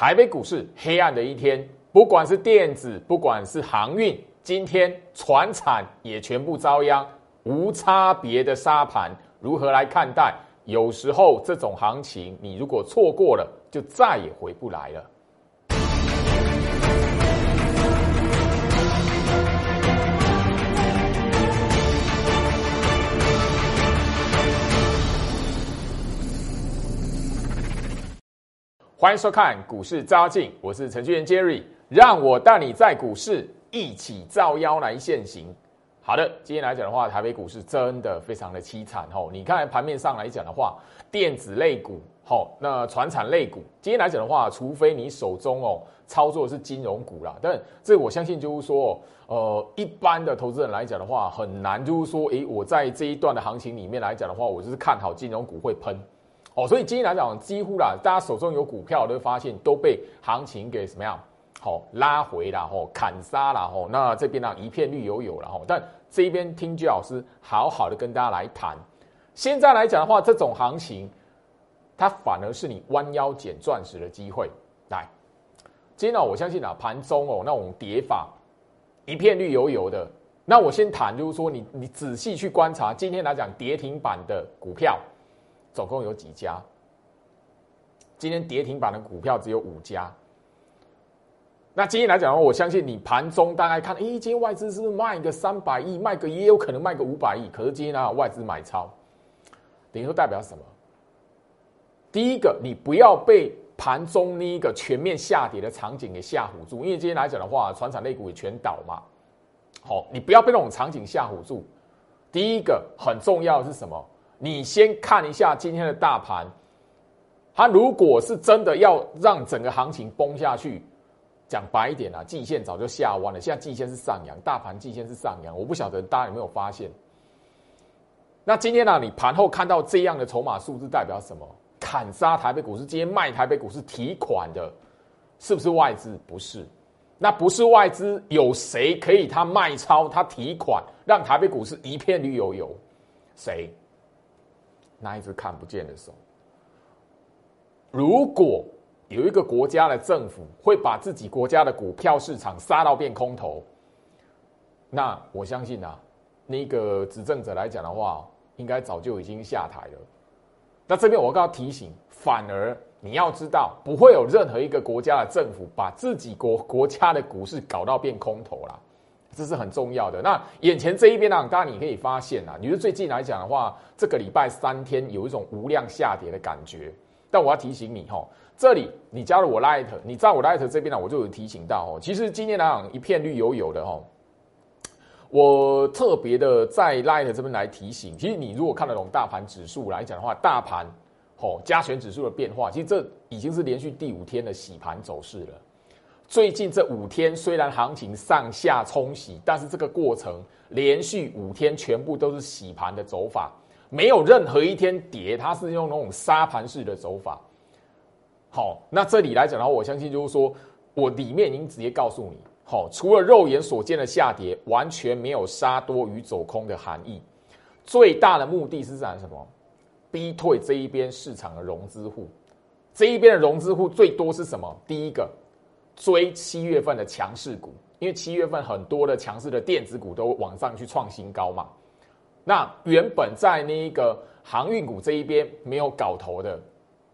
台北股市黑暗的一天，不管是电子，不管是航运，今天船产也全部遭殃，无差别的沙盘，如何来看待？有时候这种行情，你如果错过了，就再也回不来了。欢迎收看股市招镜，我是程序员 Jerry，让我带你在股市一起造妖来现行。好的，今天来讲的话，台北股市真的非常的凄惨吼。你看盘面上来讲的话，电子类股吼，那船产类股，今天来讲的话，除非你手中哦操作的是金融股啦，但这我相信就是说，呃，一般的投资人来讲的话，很难就是说，诶，我在这一段的行情里面来讲的话，我就是看好金融股会喷。哦，所以今天来讲，几乎啦，大家手中有股票都发现都被行情给什么样？好拉回啦，吼砍杀啦，吼那这边呢一片绿油油了，吼。但这一边听居老师好好的跟大家来谈。现在来讲的话，这种行情，它反而是你弯腰捡钻石的机会。来，今天呢，我相信啊，盘中哦那种跌法一片绿油油的。那我先谈，就是说你你仔细去观察，今天来讲跌停板的股票。总共有几家？今天跌停板的股票只有五家。那今天来讲的话，我相信你盘中大概看，哎，今天外资是不是卖个三百亿，卖个也有可能卖个五百亿。可是今天呢，外资买超，等于说代表什么？第一个，你不要被盘中那一个全面下跌的场景给吓唬住，因为今天来讲的话，船产类股也全倒嘛。好，你不要被那种场景吓唬住。第一个很重要的是什么？你先看一下今天的大盘，它如果是真的要让整个行情崩下去，讲白一点啊，季线早就下弯了。现在季线是上扬，大盘季线是上扬，我不晓得大家有没有发现？那今天呢，你盘后看到这样的筹码数字代表什么？砍杀台北股市，今天卖台北股市提款的，是不是外资？不是，那不是外资，有谁可以他卖超他提款，让台北股市一片绿油油？谁？那一只看不见的手。如果有一个国家的政府会把自己国家的股票市场杀到变空头，那我相信啊，那个执政者来讲的话，应该早就已经下台了。那这边我刚刚提醒，反而你要知道，不会有任何一个国家的政府把自己国国家的股市搞到变空头啦。这是很重要的。那眼前这一边呢，当然你可以发现啊，你说最近来讲的话，这个礼拜三天有一种无量下跌的感觉。但我要提醒你哈，这里你加入我 Light，你在我 Light 这边呢，我就有提醒到哦，其实今天来讲一片绿油油的哈。我特别的在 Light 这边来提醒，其实你如果看得懂大盘指数来讲的话，大盘哦加权指数的变化，其实这已经是连续第五天的洗盘走势了。最近这五天虽然行情上下冲洗，但是这个过程连续五天全部都是洗盘的走法，没有任何一天跌，它是用那种沙盘式的走法。好，那这里来讲的话，我相信就是说我里面已经直接告诉你，好，除了肉眼所见的下跌，完全没有杀多与走空的含义。最大的目的是在什么？逼退这一边市场的融资户，这一边的融资户最多是什么？第一个。追七月份的强势股，因为七月份很多的强势的电子股都往上去创新高嘛。那原本在那个航运股这一边没有搞头的，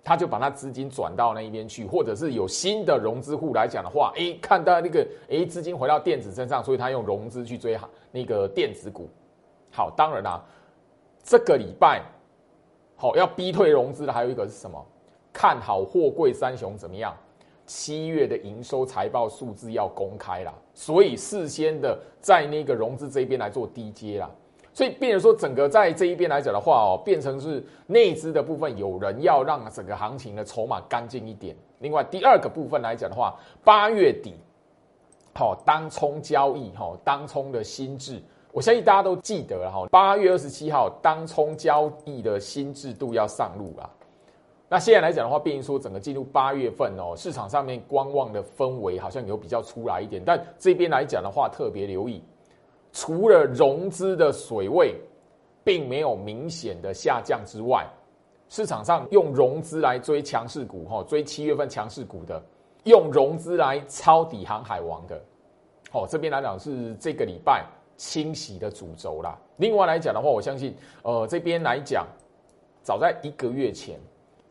他就把他资金转到那一边去，或者是有新的融资户来讲的话，哎，看到那个哎资金回到电子身上，所以他用融资去追那个电子股。好，当然啦，这个礼拜好要逼退融资的还有一个是什么？看好货柜三雄怎么样？七月的营收财报数字要公开了，所以事先的在那个融资这一边来做低阶啦，所以变成说整个在这一边来讲的话哦，变成是内资的部分有人要让整个行情的筹码干净一点。另外第二个部分来讲的话，八月底，好当冲交易哈，当冲的新制，我相信大家都记得了哈，八月二十七号当冲交易的新制度要上路了。那现在来讲的话，变说整个进入八月份哦，市场上面观望的氛围好像有比较出来一点。但这边来讲的话，特别留意，除了融资的水位并没有明显的下降之外，市场上用融资来追强势股哈，追七月份强势股的用融资来抄底航海王的，哦，这边来讲是这个礼拜清洗的主轴啦。另外来讲的话，我相信，呃，这边来讲，早在一个月前，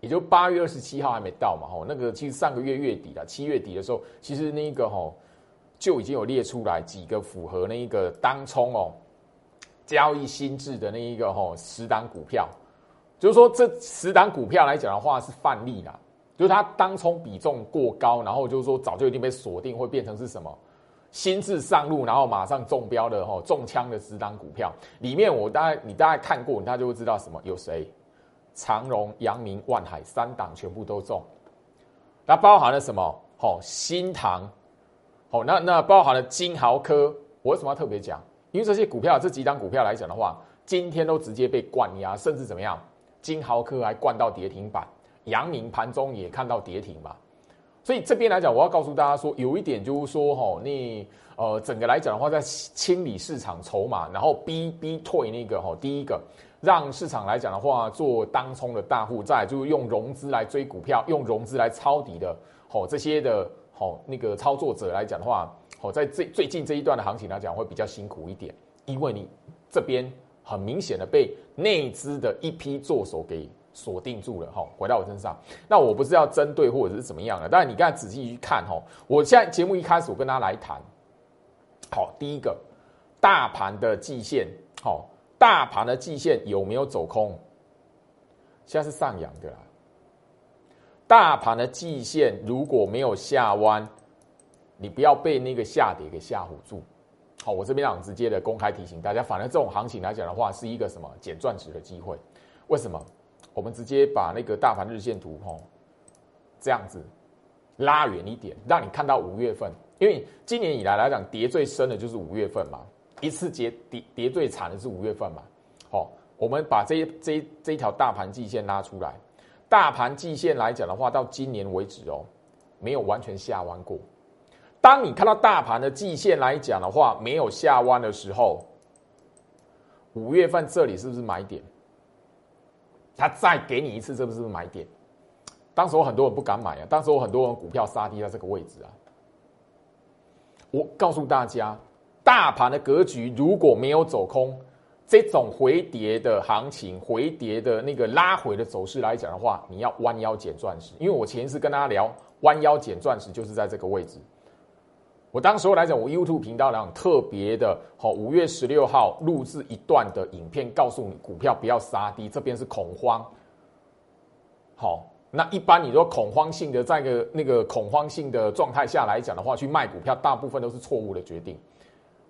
也就八月二十七号还没到嘛，吼，那个其实上个月月底了，七月底的时候，其实那一个吼就已经有列出来几个符合那一个当冲哦交易心智的那一个吼十档股票。就是说，这十档股票来讲的话是范例啦，就是它当冲比重过高，然后就是说早就已经被锁定，会变成是什么心智上路，然后马上中标的吼中枪的十档股票里面，我大概你大概看过，你大概就会知道什么有谁，长荣、阳明、万海三档全部都中，那包含了什么？吼新塘，好那那包含了金豪科，我为什么要特别讲？因为这些股票这几档股票来讲的话，今天都直接被灌压，甚至怎么样？金豪科还灌到跌停板，阳明盘中也看到跌停嘛，所以这边来讲，我要告诉大家说，有一点就是说，哈，你呃，整个来讲的话，在清理市场筹码，然后逼逼退那个哈，第一个让市场来讲的话，做当冲的大户，再就是用融资来追股票，用融资来抄底的，吼这些的，吼那个操作者来讲的话，吼在最最近这一段的行情来讲，会比较辛苦一点，因为你这边。很明显的被内资的一批做手给锁定住了哈，回到我身上，那我不是要针对或者是怎么样的，但是你刚才仔细去看哈，我现在节目一开始我跟大家来谈，好，第一个大盘的季线，好，大盘的季线有没有走空？现在是上扬的啦，大盘的季线如果没有下弯，你不要被那个下跌给吓唬住。好，我这边想直接的公开提醒大家，反正这种行情来讲的话，是一个什么捡钻石的机会？为什么？我们直接把那个大盘日线图，吼，这样子拉远一点，让你看到五月份，因为今年以来来讲，跌最深的就是五月份嘛，一次跌跌跌最惨的是五月份嘛。好，我们把这这这一条大盘季线拉出来，大盘季线来讲的话，到今年为止哦，没有完全下弯过。当你看到大盘的季线来讲的话，没有下弯的时候，五月份这里是不是买点？他再给你一次，这不是买点？当时我很多人不敢买啊，当时我很多人股票杀低在这个位置啊。我告诉大家，大盘的格局如果没有走空，这种回跌的行情、回跌的那个拉回的走势来讲的话，你要弯腰捡钻石。因为我前一次跟大家聊弯腰捡钻石，就是在这个位置。我当时来讲，我 YouTube 频道讲特别的，好，五月十六号录制一段的影片，告诉你股票不要杀低，这边是恐慌。好，那一般你说恐慌性的，在个那个恐慌性的状态下来讲的话，去卖股票，大部分都是错误的决定。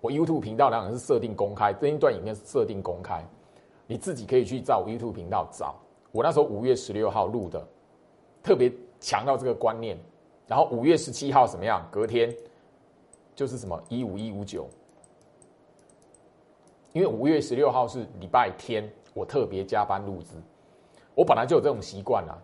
我 YouTube 频道讲是设定公开，这一段影片是设定公开，你自己可以去找 YouTube 频道找。我那时候五月十六号录的，特别强调这个观念。然后五月十七号怎么样？隔天。就是什么一五一五九，因为五月十六号是礼拜天，我特别加班录制。我本来就有这种习惯啊。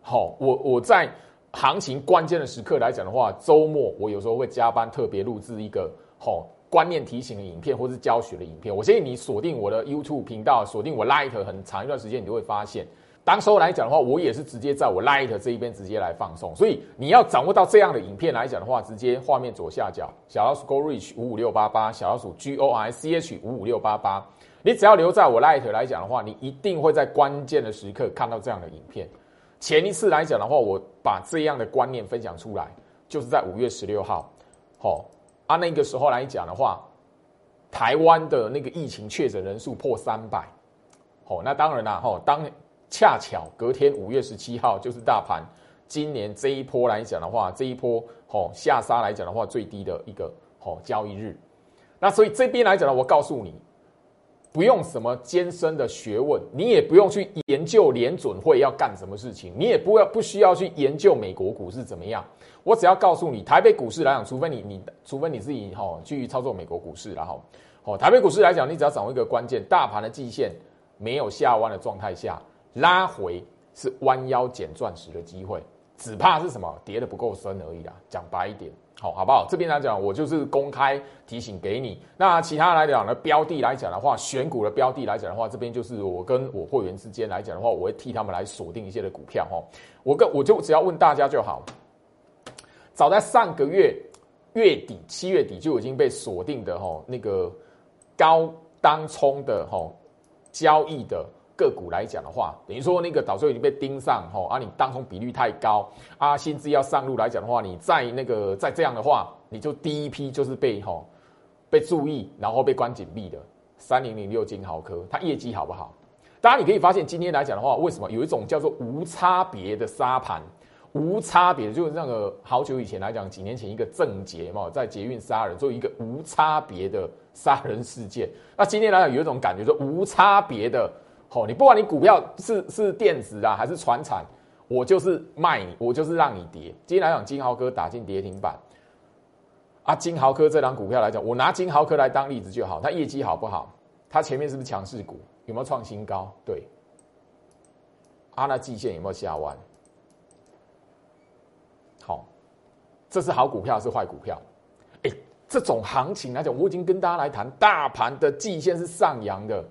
好，我我在行情关键的时刻来讲的话，周末我有时候会加班特别录制一个好观念提醒的影片，或是教学的影片。我建议你锁定我的 YouTube 频道，锁定我 Light 很长一段时间，你就会发现。当时候来讲的话，我也是直接在我 Light 这一边直接来放送，所以你要掌握到这样的影片来讲的话，直接画面左下角小老鼠 Go Reach 五五六八八，小老鼠 G O I C H 五五六八八，你只要留在我 Light 来讲的话，你一定会在关键的时刻看到这样的影片。前一次来讲的话，我把这样的观念分享出来，就是在五月十六号，好，按那个时候来讲的话，台湾的那个疫情确诊人数破三百，哦，那当然啦，哈，当。恰巧隔天五月十七号就是大盘今年这一波来讲的话，这一波吼下杀来讲的话最低的一个吼交易日。那所以这边来讲呢，我告诉你，不用什么艰深的学问，你也不用去研究联准会要干什么事情，你也不要不需要去研究美国股市怎么样。我只要告诉你，台北股市来讲，除非你你除非你自己吼去操作美国股市，然后哦台北股市来讲，你只要掌握一个关键，大盘的季线没有下弯的状态下。拉回是弯腰捡钻石的机会，只怕是什么跌的不够深而已啦。讲白一点，好好不好？这边来讲，我就是公开提醒给你。那其他来讲呢，标的来讲的话，选股的标的来讲的话，这边就是我跟我会员之间来讲的话，我会替他们来锁定一些的股票哈。我跟我就只要问大家就好，早在上个月月底七月底就已经被锁定的哈那个高当冲的哈交易的个股来讲的话，等于说那个早就已经被盯上吼啊，你当冲比率太高啊，薪资要上路来讲的话，你再那个再这样的话，你就第一批就是被吼被注意，然后被关紧闭的三零零六金豪科，它业绩好不好？当然，你可以发现今天来讲的话，为什么有一种叫做无差别的杀盘？无差别就是那个好久以前来讲，几年前一个政捷嘛，在捷运杀人，做一个无差别的杀人事件。那今天来讲有一种感觉，说无差别的，哦，你不管你股票是是电子啊还是船产，我就是卖你，我就是让你跌。今天来讲，金豪科打进跌停板，啊，金豪科这张股票来讲，我拿金豪科来当例子就好，它业绩好不好？它前面是不是强势股？有没有创新高？对，啊，那季线有没有下弯？好，这是好股票是坏股票？哎，这种行情来讲，我已经跟大家来谈，大盘的季线是上扬的，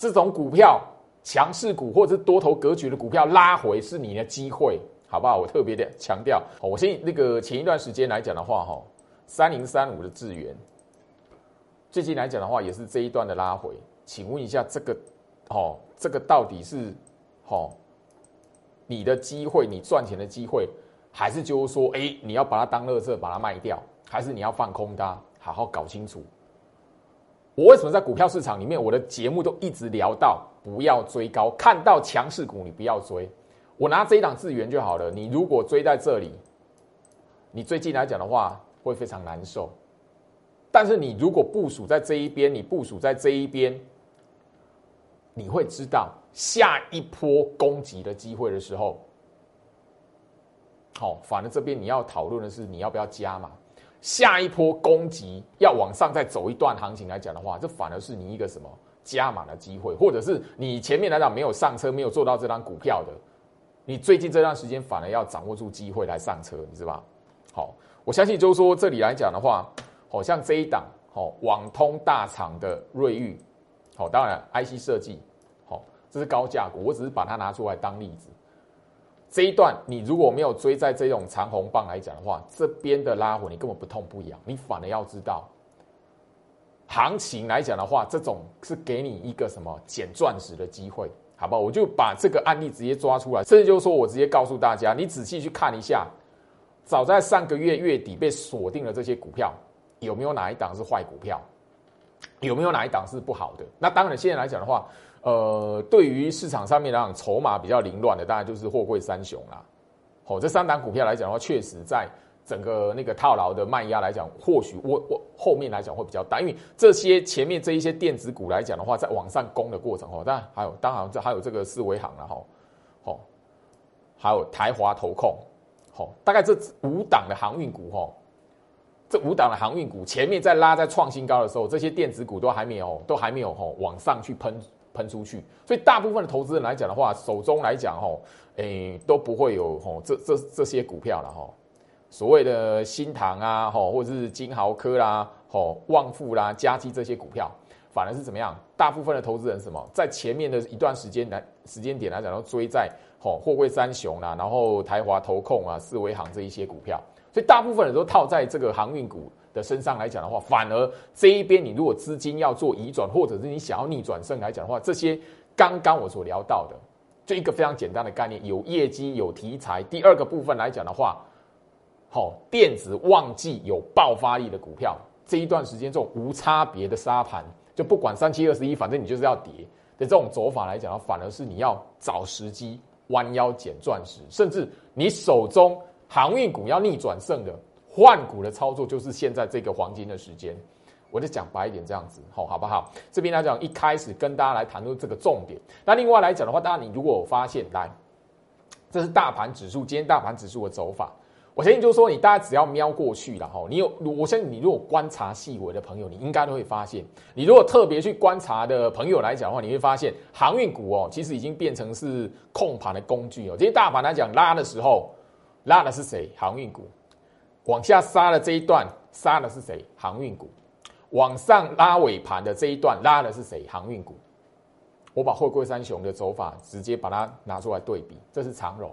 这种股票强势股或者是多头格局的股票拉回是你的机会，好不好？我特别的强调，我先那个前一段时间来讲的话，哈，三零三五的智源，最近来讲的话，也是这一段的拉回。请问一下，这个，哦，这个到底是，哦，你的机会，你赚钱的机会，还是就是说，哎，你要把它当垃圾把它卖掉，还是你要放空它？好好搞清楚。我为什么在股票市场里面，我的节目都一直聊到不要追高，看到强势股你不要追。我拿这一档资源就好了。你如果追在这里，你最近来讲的话会非常难受。但是你如果部署在这一边，你部署在这一边。你会知道下一波攻击的机会的时候，好，反正这边你要讨论的是你要不要加嘛？下一波攻击要往上再走一段行情来讲的话，这反而是你一个什么加码的机会，或者是你前面来讲没有上车，没有做到这张股票的，你最近这段时间反而要掌握住机会来上车，你知道吧？好，我相信就是说这里来讲的话，好像这一档好网通大厂的瑞昱。好，当然，IC 设计，好，这是高价股，我只是把它拿出来当例子。这一段你如果没有追在这种长红棒来讲的话，这边的拉回你根本不痛不痒，你反而要知道，行情来讲的话，这种是给你一个什么捡钻石的机会，好不好？我就把这个案例直接抓出来，甚至就是说我直接告诉大家，你仔细去看一下，早在上个月月底被锁定了这些股票，有没有哪一档是坏股票？有没有哪一档是不好的？那当然，现在来讲的话，呃，对于市场上面来讲，筹码比较凌乱的，当然就是货柜三雄啦。好，这三档股票来讲的话，确实在整个那个套牢的卖压来讲，或许我我后面来讲会比较大，因为这些前面这一些电子股来讲的话，在往上攻的过程哦，当然还有，当然这还有这个四维行了哈，好，还有台华投控，好，大概这五档的航运股哈。这五档的航运股前面在拉在创新高的时候，这些电子股都还没有，都还没有吼往上去喷喷出去，所以大部分的投资人来讲的话，手中来讲吼，诶都不会有吼这这这些股票了吼，所谓的新塘啊吼，或者是金豪科啦吼，旺富啦，佳基这些股票，反而是怎么样？大部分的投资人什么，在前面的一段时间来时间点来讲，都追在吼货柜三雄啦，然后台华投控啊、四维行这一些股票。所以大部分人都套在这个航运股的身上来讲的话，反而这一边你如果资金要做移转，或者是你想要逆转胜来讲的话，这些刚刚我所聊到的，就一个非常简单的概念，有业绩有题材。第二个部分来讲的话，好，电子旺季有爆发力的股票，这一段时间这种无差别的沙盘，就不管三七二十一，反正你就是要跌的这种走法来讲的话，反而是你要找时机弯腰捡钻石，甚至你手中。航运股要逆转胜的换股的操作，就是现在这个黄金的时间。我就讲白一点，这样子，好，好不好？这边来讲，一开始跟大家来谈论这个重点。那另外来讲的话，当然你如果有发现，来，这是大盘指数，今天大盘指数的走法。我相信就是说，你大家只要瞄过去了哈，你有，我相信你如果观察细微的朋友，你应该都会发现，你如果特别去观察的朋友来讲的话，你会发现航运股哦，其实已经变成是控盘的工具哦。今天大盘来讲拉的时候。拉的是谁？航运股往下杀的这一段，杀的是谁？航运股往上拉尾盘的这一段，拉的是谁？航运股。我把货柜三雄的走法直接把它拿出来对比，这是长荣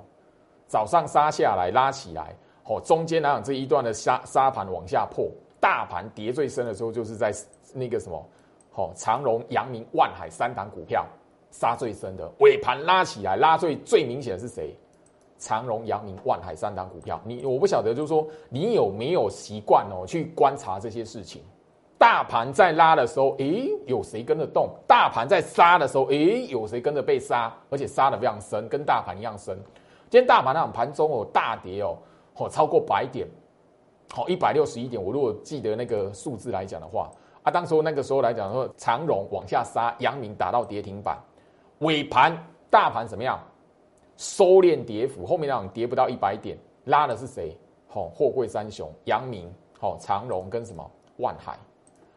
早上杀下来拉起来，哦，中间来讲这一段的杀杀盘往下破，大盘跌最深的时候，就是在那个什么，哦，长荣、阳明、万海三档股票杀最深的，尾盘拉起来，拉最最明显的是谁？长荣、阳明、万海三档股票，你我不晓得，就是说你有没有习惯哦，去观察这些事情。大盘在拉的时候，诶，有谁跟着动？大盘在杀的时候，诶，有谁跟着被杀？而且杀的非常深，跟大盘一样深。今天大盘那种盘中哦，大跌哦，哦超过百点，好一百六十一点。我如果记得那个数字来讲的话，啊，当时那个时候来讲说，长荣往下杀，阳明打到跌停板，尾盘大盘怎么样？收敛跌幅，后面那种跌不到一百点，拉的是谁？好，货柜三雄，阳明，好，长荣跟什么万海。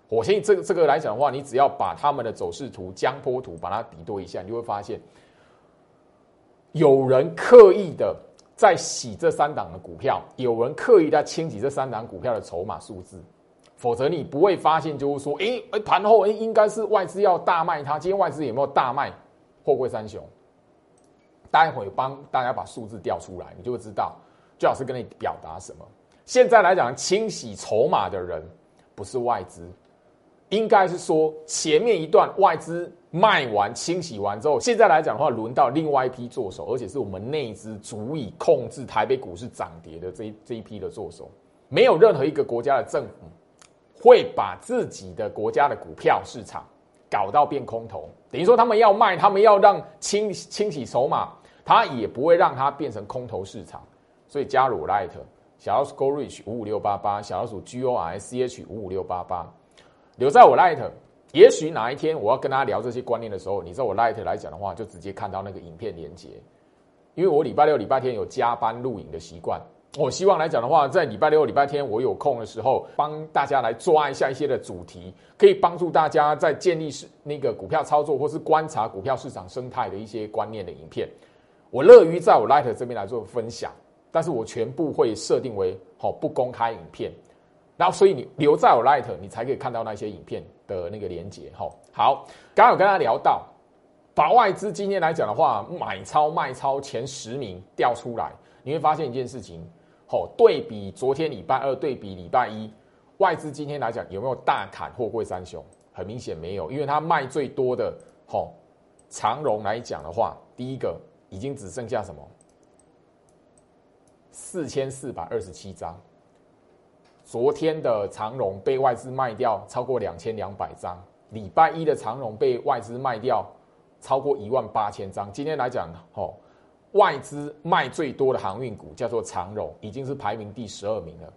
我相信这个这个来讲的话，你只要把他们的走势图、江波图把它比对一下，你就会发现，有人刻意的在洗这三档的股票，有人刻意在清洗这三档股票的筹码数字，否则你不会发现，就是说，哎哎，盘后哎应该是外资要大卖它，今天外资有没有大卖货柜三雄？待会帮大家把数字调出来，你就会知道，最好是跟你表达什么。现在来讲，清洗筹码的人不是外资。应该是说，前面一段外资卖完、清洗完之后，现在来讲的话，轮到另外一批做手，而且是我们内资足以控制台北股市涨跌的这一这一批的做手。没有任何一个国家的政府会把自己的国家的股票市场搞到变空头，等于说他们要卖，他们要让清清洗筹码，它也不会让它变成空头市场。所以加入 Light 小老鼠 Go Reach 五五六八八，小老鼠 G O R C H 五五六八八。留在我 Light，也许哪一天我要跟大家聊这些观念的时候，你在我 Light 来讲的话，就直接看到那个影片连接。因为我礼拜六、礼拜天有加班录影的习惯，我希望来讲的话，在礼拜六、礼拜天我有空的时候，帮大家来抓一下一些的主题，可以帮助大家在建立是那个股票操作或是观察股票市场生态的一些观念的影片。我乐于在我 Light 这边来做分享，但是我全部会设定为好不公开影片。然后，所以你留在我 Light，你才可以看到那些影片的那个连接。哈，好，刚刚有跟他聊到，把外资今天来讲的话，买超卖超前十名调出来，你会发现一件事情。好，对比昨天礼拜二，对比礼拜一，外资今天来讲有没有大砍货柜三雄？很明显没有，因为它卖最多的，好长荣来讲的话，第一个已经只剩下什么四千四百二十七张。昨天的长荣被外资卖掉超过两千两百张，礼拜一的长荣被外资卖掉超过一万八千张。今天来讲，哦，外资卖最多的航运股叫做长荣，已经是排名第十二名了。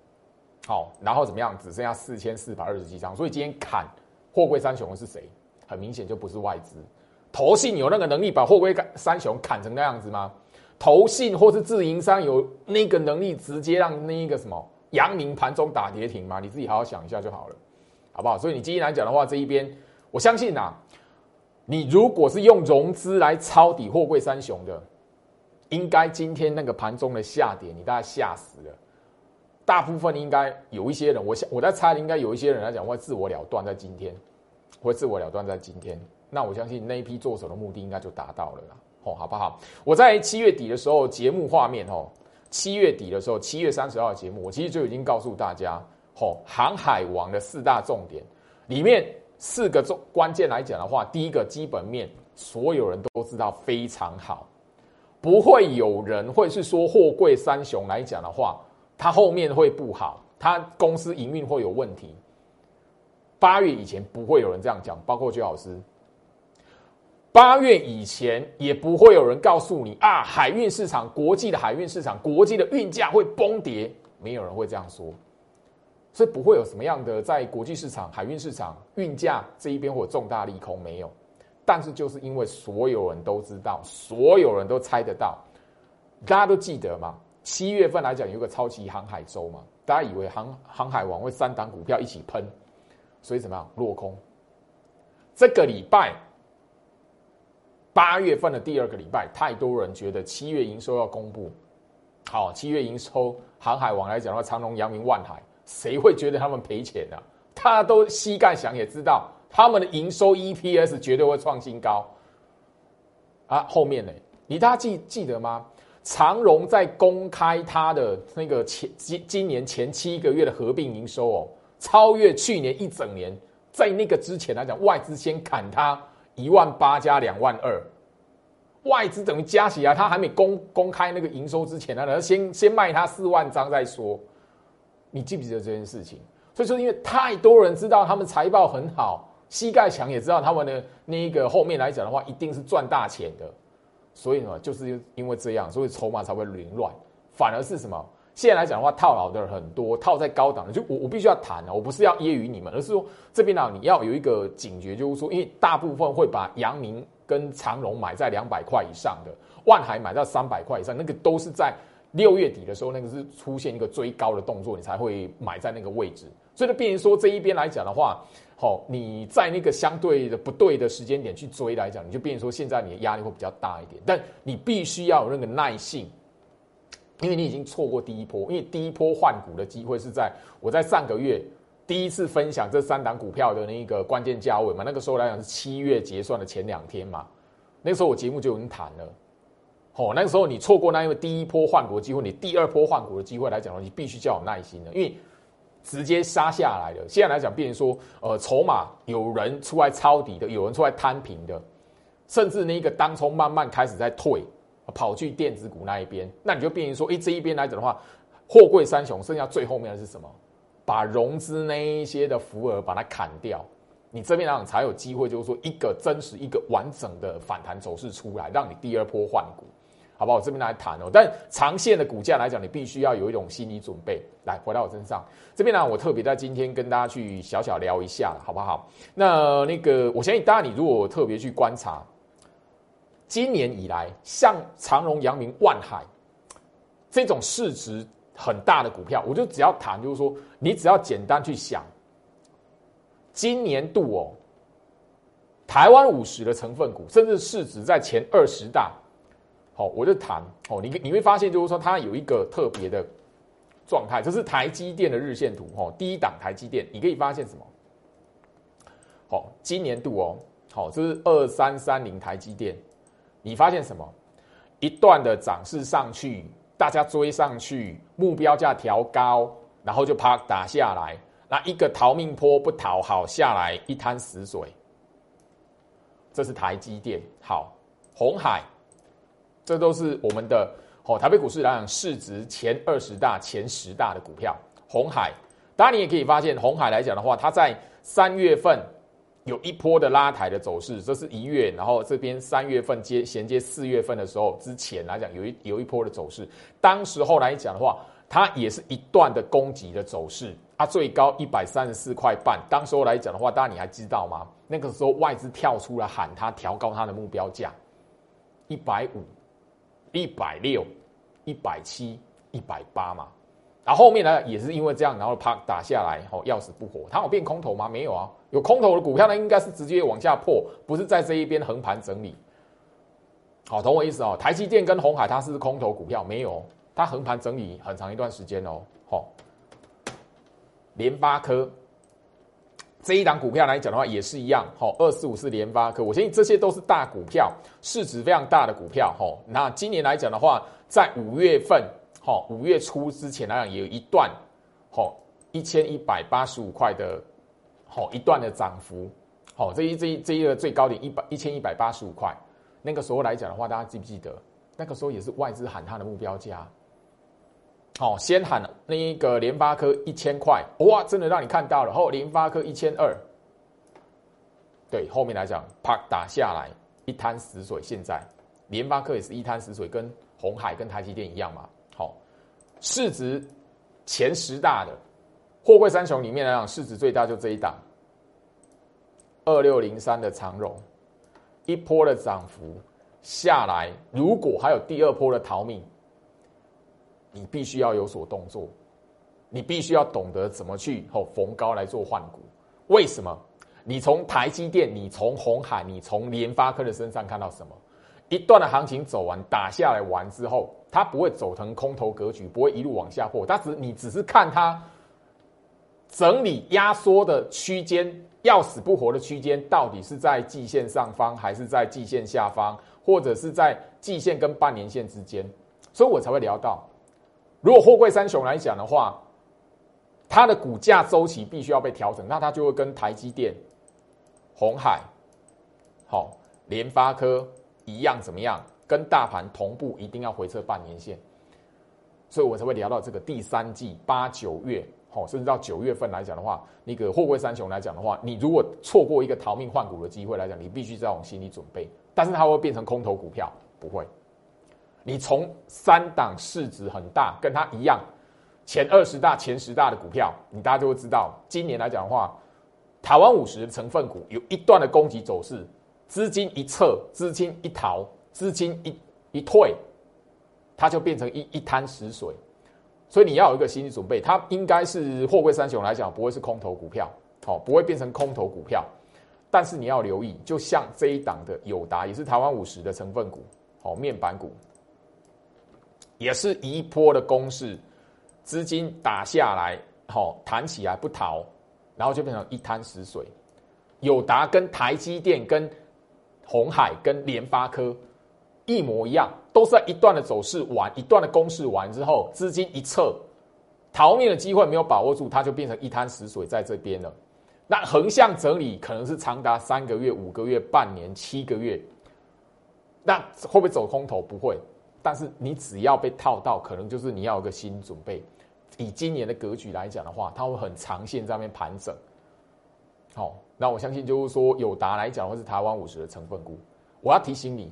好，然后怎么样？只剩下四千四百二十七张。所以今天砍货柜三雄是谁？很明显就不是外资。投信有那个能力把货柜三雄砍成那样子吗？投信或是自营商有那个能力直接让那一个什么？阳明盘中打跌停吗，你自己好好想一下就好了，好不好？所以你今天来讲的话，这一边我相信呐，你如果是用融资来抄底货柜三雄的，应该今天那个盘中的下跌，你大概吓死了。大部分应该有一些人，我想我在猜，应该有一些人来讲会自我了断在今天，会自我了断在今天。那我相信那一批做手的目的应该就达到了啦，哦，好不好？我在七月底的时候节目画面哦。七月底的时候，七月三十号的节目，我其实就已经告诉大家，吼，航海王的四大重点里面四个重关键来讲的话，第一个基本面，所有人都知道非常好，不会有人会是说货柜三雄来讲的话，它后面会不好，它公司营运会有问题。八月以前不会有人这样讲，包括邱老师。八月以前也不会有人告诉你啊，海运市场、国际的海运市场、国际的运价会崩跌，没有人会这样说，所以不会有什么样的在国际市场、海运市场运价这一边会有重大利空，没有。但是就是因为所有人都知道，所有人都猜得到，大家都记得嘛？七月份来讲有个超级航海周嘛，大家以为航航海王会三档股票一起喷，所以怎么样落空？这个礼拜。八月份的第二个礼拜，太多人觉得七月营收要公布，好，七月营收，航海王来讲的话，长隆、阳明、万海，谁会觉得他们赔钱呢？他都膝盖想也知道，他们的营收 EPS 绝对会创新高。啊，后面呢？你大家记记得吗？长荣在公开它的那个前今今年前七个月的合并营收哦，超越去年一整年。在那个之前来讲，外资先砍它一万八加两万二，外资等于加起来，他还没公公开那个营收之前呢，先先卖他四万张再说。你记不记得这件事情？所以说，因为太多人知道他们财报很好，膝盖强也知道他们的那一个后面来讲的话，一定是赚大钱的。所以呢，就是因为这样，所以筹码才会凌乱。反而是什么？现在来讲的话，套牢的很多，套在高档的，就我我必须要谈啊，我不是要揶揄你们，而是说这边呢，你要有一个警觉，就是说，因为大部分会把阳明跟长荣买在两百块以上的，万海买到三百块以上，那个都是在六月底的时候，那个是出现一个追高的动作，你才会买在那个位置。所以呢，变成说这一边来讲的话，好，你在那个相对的不对的时间点去追来讲，你就变成说现在你的压力会比较大一点。但你必须要有那个耐性，因为你已经错过第一波，因为第一波换股的机会是在我在上个月第一次分享这三档股票的那一个关键价位嘛，那个时候来讲是七月结算的前两天嘛，那个时候我节目就已经谈了。哦，那个时候你错过那因为第一波换股的机会，你第二波换股的机会来讲，你必须要有耐心的，因为。直接杀下来的，现在来讲，变成说，呃，筹码有人出来抄底的，有人出来摊平的，甚至那个当冲慢慢开始在退，跑去电子股那一边，那你就变成说，哎，这一边来讲的话，货柜三雄剩下最后面的是什么？把融资那一些的浮额把它砍掉，你这边来讲才有机会，就是说一个真实、一个完整的反弹走势出来，让你第二波换股。好不好？我这边来谈哦，但长线的股价来讲，你必须要有一种心理准备。来，回到我身上这边呢，我特别在今天跟大家去小小聊一下，好不好？那那个，我相信大家，你如果特别去观察，今年以来，像长荣、阳明、万海这种市值很大的股票，我就只要谈，就是说，你只要简单去想，今年度哦，台湾五十的成分股，甚至市值在前二十大。好，我就谈哦，你你会发现就是说它有一个特别的状态，这是台积电的日线图哦，第一档台积电，你可以发现什么？好，今年度哦，好，这是二三三零台积电，你发现什么？一段的涨势上去，大家追上去，目标价调高，然后就啪打下来，那一个逃命坡不逃好下来一滩死水，这是台积电。好，红海。这都是我们的哦，台北股市来讲，市值前二十大、前十大的股票。红海，当然你也可以发现，红海来讲的话，它在三月份有一波的拉抬的走势，这是一月，然后这边三月份接衔接四月份的时候之前来讲，有一有一波的走势。当时候来讲的话，它也是一段的攻击的走势，它最高一百三十四块半。当时候来讲的话，大家你还知道吗？那个时候外资跳出来喊它调高它的目标价一百五。一百六、一百七、一百八嘛，然后后面呢也是因为这样，然后啪打下来，哦，要死不活。它有变空头吗？没有啊，有空头的股票呢，应该是直接往下破，不是在这一边横盘整理。好，懂我意思哦。台积电跟红海它是空头股票，没有，它横盘整理很长一段时间哦。好，联发科。这一档股票来讲的话，也是一样，好，二四五四联发科，我相信这些都是大股票，市值非常大的股票，哈。那今年来讲的话，在五月份，好，五月初之前来讲，也有一段，好，一千一百八十五块的，好，一段的涨幅，好，这一这一这一个最高点一百一千一百八十五块，那个时候来讲的话，大家记不记得？那个时候也是外资喊它的目标价。好，先喊那一个联发科一千块，哇，真的让你看到了。后联发科一千二，对，后面来讲，啪打下来一滩死水。现在联发科也是一滩死水，跟红海跟台积电一样嘛。市值前十大的货柜三雄里面来讲，市值最大就这一档，二六零三的长荣，一波的涨幅下来，如果还有第二波的逃命。你必须要有所动作，你必须要懂得怎么去吼逢高来做换股。为什么？你从台积电，你从红海，你从联发科的身上看到什么？一段的行情走完，打下来完之后，它不会走成空头格局，不会一路往下破。它只你只是看它整理压缩的区间，要死不活的区间，到底是在季线上方，还是在季线下方，或者是在季线跟半年线之间？所以我才会聊到，如果货柜三雄来讲的话，它的股价周期必须要被调整，那它就会跟台积电、红海、好联发科一样，怎么样？跟大盘同步，一定要回撤半年线。所以我才会聊到这个第三季八九月，好，甚至到九月份来讲的话，那个货柜三雄来讲的话，你如果错过一个逃命换股的机会来讲，你必须在心理准备。但是它会变成空头股票，不会。你从三档市值很大，跟它一样，前二十大、前十大的股票，你大家就会知道，今年来讲的话，台湾五十成分股有一段的攻击走势，资金一撤，资金一逃，资金一一退。它就变成一一滩死水，所以你要有一个心理准备，它应该是货柜三雄来讲不会是空头股票，好，不会变成空头股票，但是你要留意，就像这一档的友达，也是台湾五十的成分股，好，面板股，也是一波的攻势，资金打下来，好，弹起来不逃，然后就变成一滩死水。友达跟台积电、跟红海、跟联发科。一模一样，都是在一段的走势完，一段的攻势完之后，资金一撤，逃命的机会没有把握住，它就变成一滩死水在这边了。那横向整理可能是长达三个月、五个月、半年、七个月，那会不会走空头？不会，但是你只要被套到，可能就是你要有个心理准备。以今年的格局来讲的话，它会很长线在那边盘整。好，那我相信就是说，友达来讲，或是台湾五十的成分股，我要提醒你。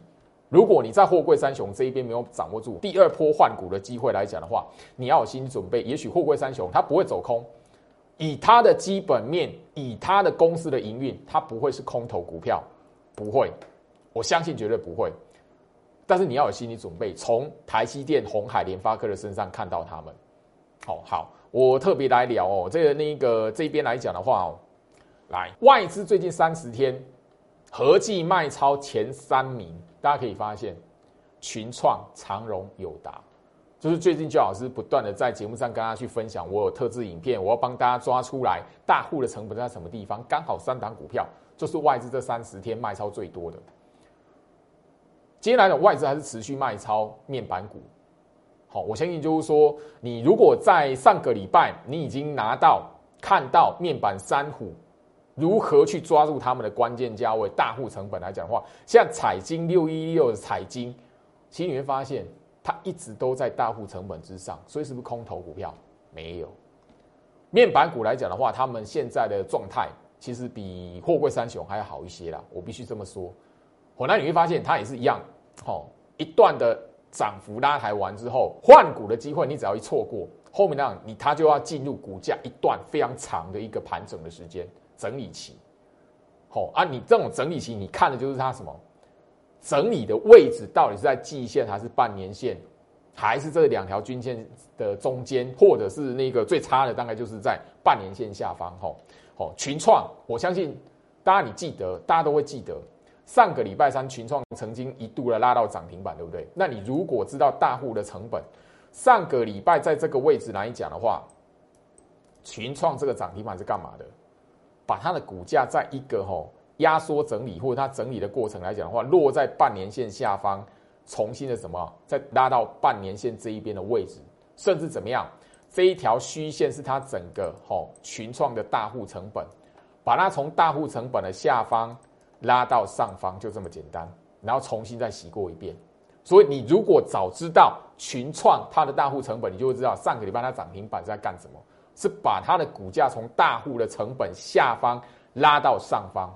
如果你在货柜三雄这一边没有掌握住第二波换股的机会来讲的话，你要有心理准备。也许货柜三雄它不会走空，以它的基本面，以它的公司的营运，它不会是空头股票，不会，我相信绝对不会。但是你要有心理准备，从台积电、红海、联发科的身上看到他们。好好，我特别来聊哦，这个那个这边来讲的话哦，来外资最近三十天合计卖超前三名。大家可以发现，群创、长荣、友达，就是最近焦老师不断的在节目上跟大家去分享，我有特制影片，我要帮大家抓出来大户的成本在什么地方。刚好三档股票就是外资这三十天卖超最多的。今天来的，外资还是持续卖超面板股。好，我相信就是说，你如果在上个礼拜你已经拿到看到面板三虎。如何去抓住他们的关键价位？大户成本来讲的话，像彩金六一六的彩金，其实你会发现它一直都在大户成本之上，所以是不是空头股票？没有。面板股来讲的话，他们现在的状态其实比货柜三雄还要好一些啦，我必须这么说。后来你会发现它也是一样，好一段的涨幅拉抬完之后，换股的机会你只要一错过，后面那样你它就要进入股价一段非常长的一个盘整的时间。整理期，好啊！你这种整理期，你看的就是它什么？整理的位置到底是在季线还是半年线，还是这两条均线的中间，或者是那个最差的，大概就是在半年线下方。吼，好，群创，我相信大家你记得，大家都会记得，上个礼拜三群创曾经一度的拉到涨停板，对不对？那你如果知道大户的成本，上个礼拜在这个位置来讲的话，群创这个涨停板是干嘛的？把它的股价在一个吼压缩整理或者它整理的过程来讲的话，落在半年线下方，重新的什么再拉到半年线这一边的位置，甚至怎么样？这一条虚线是它整个吼群创的大户成本，把它从大户成本的下方拉到上方，就这么简单，然后重新再洗过一遍。所以你如果早知道群创它的大户成本，你就会知道上个礼拜它涨停板在干什么。是把它的股价从大户的成本下方拉到上方，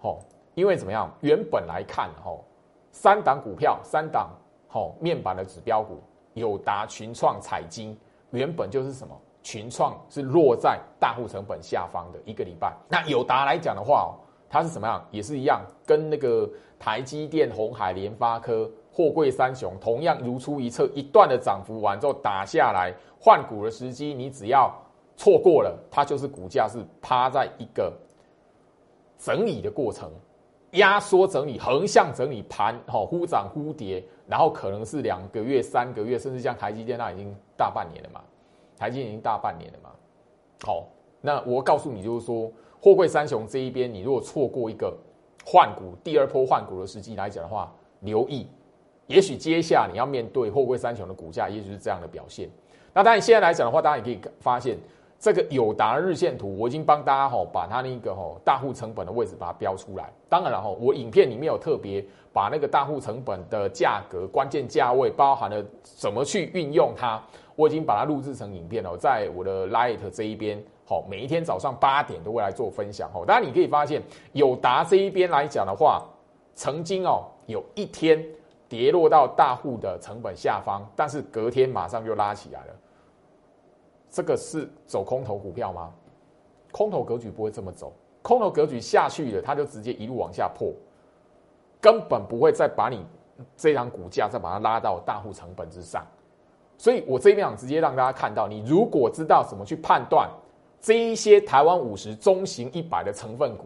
吼，因为怎么样？原本来看，吼，三档股票，三档，吼，面板的指标股，友达、群创、彩金，原本就是什么？群创是落在大户成本下方的一个礼拜。那友达来讲的话，哦，它是怎么样？也是一样，跟那个台积电、红海、联发科、货柜三雄同样如出一辙，一段的涨幅完之后打下来，换股的时机，你只要。错过了，它就是股价是趴在一个整理的过程，压缩整理、横向整理盘，好忽涨忽跌，然后可能是两个月、三个月，甚至像台积电那已经大半年了嘛，台积电已经大半年了嘛。好，那我告诉你，就是说，货柜三雄这一边，你如果错过一个换股第二波换股的时机来讲的话，留意也许接下你要面对货柜三雄的股价，也许是这样的表现。那当然现在来讲的话，大家也可以发现。这个友达日线图，我已经帮大家吼把它那个吼大户成本的位置把它标出来。当然了吼，我影片里面有特别把那个大户成本的价格、关键价位，包含了怎么去运用它，我已经把它录制成影片了，在我的 Light 这一边，好，每一天早上八点都会来做分享。吼，当然你可以发现友达这一边来讲的话，曾经哦有一天跌落到大户的成本下方，但是隔天马上就拉起来了。这个是走空头股票吗？空头格局不会这么走，空头格局下去了，它就直接一路往下破，根本不会再把你这张股价再把它拉到大户成本之上。所以我这边想直接让大家看到，你如果知道怎么去判断这一些台湾五十中型一百的成分股，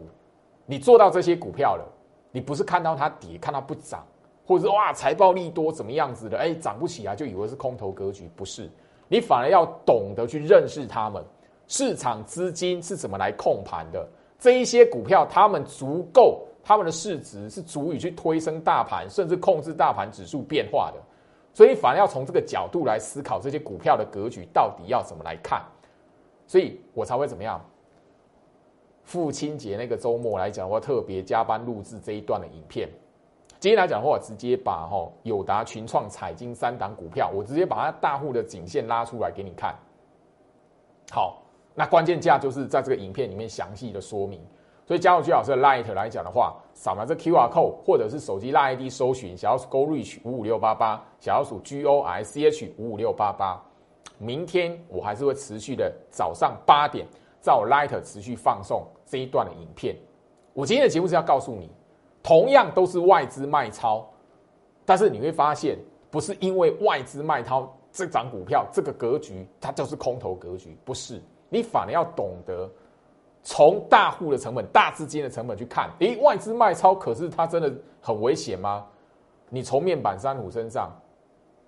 你做到这些股票了，你不是看到它跌，看它不涨，或者是哇财报利多怎么样子的，哎涨不起来就以为是空头格局，不是。你反而要懂得去认识他们，市场资金是怎么来控盘的？这一些股票，他们足够，他们的市值是足以去推升大盘，甚至控制大盘指数变化的。所以，反而要从这个角度来思考这些股票的格局到底要怎么来看。所以我才会怎么样？父亲节那个周末来讲，我特别加班录制这一段的影片。今天来讲的话，直接把哈友达、群创、彩金三档股票，我直接把它大户的颈线拉出来给你看。好，那关键价就是在这个影片里面详细的说明。所以加入居老师的 Light 来讲的话，扫描这 QR code，或者是手机拉 ID 搜寻小老鼠 Go Reach 五五六八八，小老鼠 G O I C H 五五六八八。明天我还是会持续的早上八点，在我 Light 持续放送这一段的影片。我今天的节目是要告诉你。同样都是外资卖超，但是你会发现，不是因为外资卖超这张股票这个格局，它就是空头格局，不是。你反而要懂得从大户的成本、大资金的成本去看。诶，外资卖超，可是它真的很危险吗？你从面板三虎身上，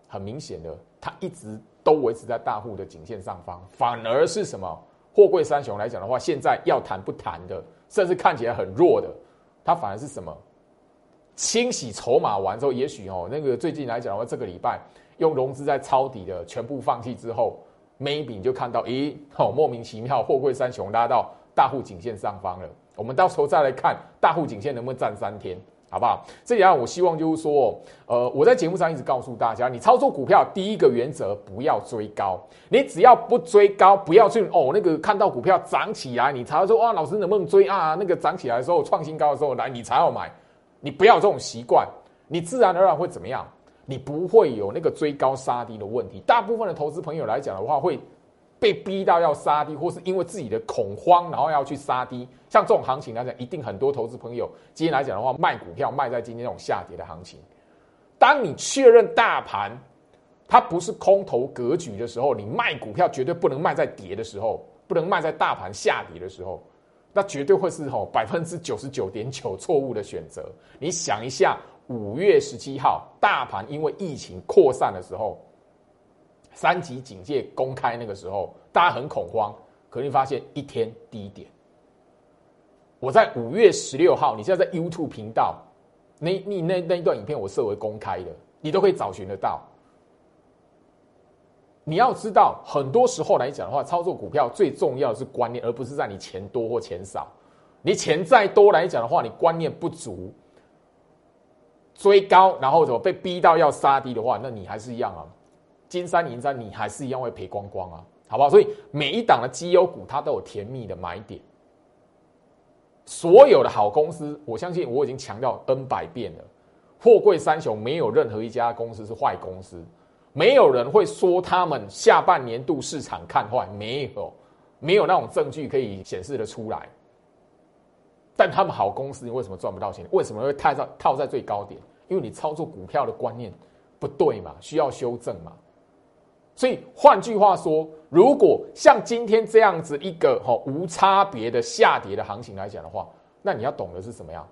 很明显的，它一直都维持在大户的颈线上方，反而是什么？货柜三雄来讲的话，现在要谈不谈的，甚至看起来很弱的，它反而是什么？清洗筹码完之后，也许哦，那个最近来讲的话，这个礼拜用融资在抄底的全部放弃之后，maybe 你就看到，咦，哦，莫名其妙，货柜三雄拉到大户颈线上方了。我们到时候再来看大户颈线能不能站三天，好不好？这里啊，我希望就是说，呃，我在节目上一直告诉大家，你操作股票第一个原则不要追高，你只要不追高，不要去哦，那个看到股票涨起来，你才说哇，老师能不能追啊？那个涨起来的时候，创新高的时候来，你才要买。你不要这种习惯，你自然而然会怎么样？你不会有那个追高杀低的问题。大部分的投资朋友来讲的话，会被逼到要杀低，或是因为自己的恐慌，然后要去杀低。像这种行情来讲，一定很多投资朋友今天来讲的话，卖股票卖在今天这种下跌的行情。当你确认大盘它不是空头格局的时候，你卖股票绝对不能卖在跌的时候，不能卖在大盘下跌的时候。那绝对会是吼百分之九十九点九错误的选择。你想一下，五月十七号大盘因为疫情扩散的时候，三级警戒公开那个时候，大家很恐慌，可你发现一天低点。我在五月十六号，你现在在 YouTube 频道，那你那那一段影片我设为公开的，你都可以找寻得到。你要知道，很多时候来讲的话，操作股票最重要的是观念，而不是在你钱多或钱少。你钱再多来讲的话，你观念不足，追高然后怎么被逼到要杀低的话，那你还是一样啊，金山银山你还是一样会赔光光啊，好不好？所以每一档的绩优股它都有甜蜜的买点。所有的好公司，我相信我已经强调 N 百遍了，货柜三雄没有任何一家公司是坏公司。没有人会说他们下半年度市场看坏，没有，没有那种证据可以显示的出来。但他们好公司，你为什么赚不到钱？为什么会套在套在最高点？因为你操作股票的观念不对嘛，需要修正嘛。所以换句话说，如果像今天这样子一个哈无差别的下跌的行情来讲的话，那你要懂的是什么样？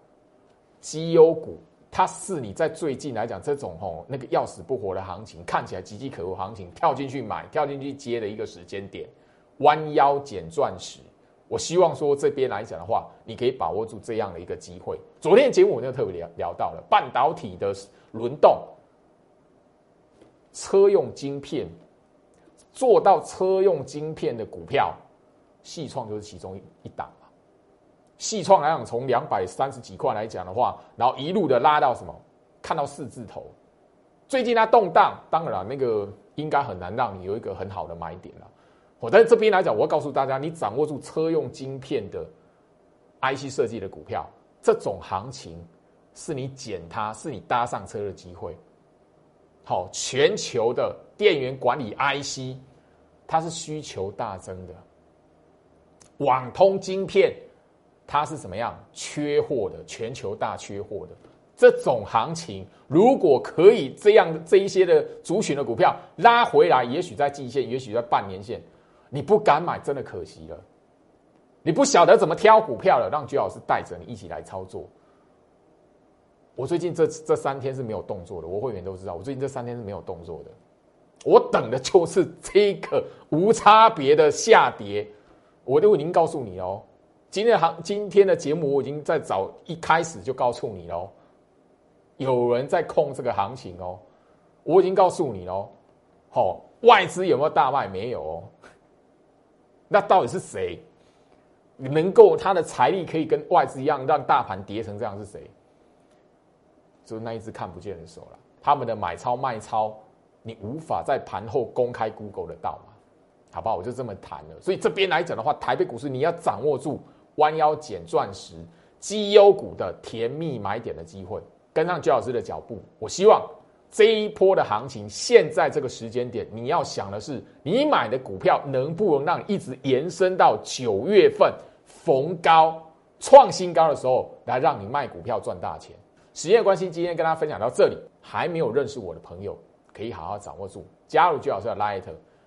绩优股。它是你在最近来讲这种吼那个要死不活的行情，看起来岌岌可危行情，跳进去买，跳进去接的一个时间点，弯腰捡钻石。我希望说这边来讲的话，你可以把握住这样的一个机会。昨天节目我就特别聊聊到了半导体的轮动，车用晶片，做到车用晶片的股票，系创就是其中一一档。细创来讲，从两百三十几块来讲的话，然后一路的拉到什么？看到四字头。最近它动荡，当然，那个应该很难让你有一个很好的买点了。我在这边来讲，我要告诉大家，你掌握住车用晶片的 IC 设计的股票，这种行情是你捡它，是你搭上车的机会。好，全球的电源管理 IC，它是需求大增的。网通晶片，它是怎么样？缺货的，全球大缺货的。这种行情，如果可以这样这一些的族群的股票拉回来，也许在季线，也许在半年线，你不敢买，真的可惜了。你不晓得怎么挑股票了，让居老师带着你一起来操作。我最近这这三天是没有动作的，我会员都知道，我最近这三天是没有动作的。我等的就是这个无差别的下跌。我都已经告诉你哦，今天行今天的节目我已经在早一开始就告诉你喽。有人在控这个行情哦，我已经告诉你喽。好，外资有没有大卖？没有哦。那到底是谁能够他的财力可以跟外资一样，让大盘跌成这样？是谁？就是那一只看不见的手了。他们的买超卖超，你无法在盘后公开 Google 得到嘛？好不好？我就这么谈了。所以这边来讲的话，台北股市你要掌握住弯腰捡钻石、绩优股的甜蜜买点的机会。跟上焦老师的脚步，我希望这一波的行情，现在这个时间点，你要想的是，你买的股票能不能让一直延伸到九月份逢高创新高的时候，来让你卖股票赚大钱。时间关系，今天跟大家分享到这里，还没有认识我的朋友，可以好好掌握住，加入焦老师的 Light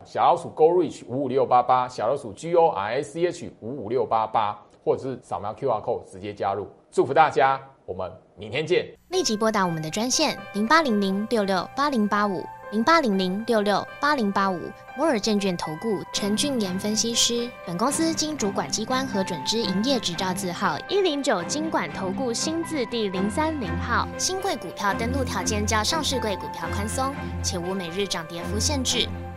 小老鼠 Go Reach 五五六八八，小老鼠 G O R S C H 五五六八八，或者是扫描 QR Code 直接加入。祝福大家，我们明天见。立即拨打我们的专线零八零零六六八零八五零八零零六六八零八五摩尔证券投顾陈俊言分析师。本公司经主管机关核准之营业执照字号一零九金管投顾新字第零三零号。新贵股票登录条件较上市贵股票宽松，且无每日涨跌幅限制。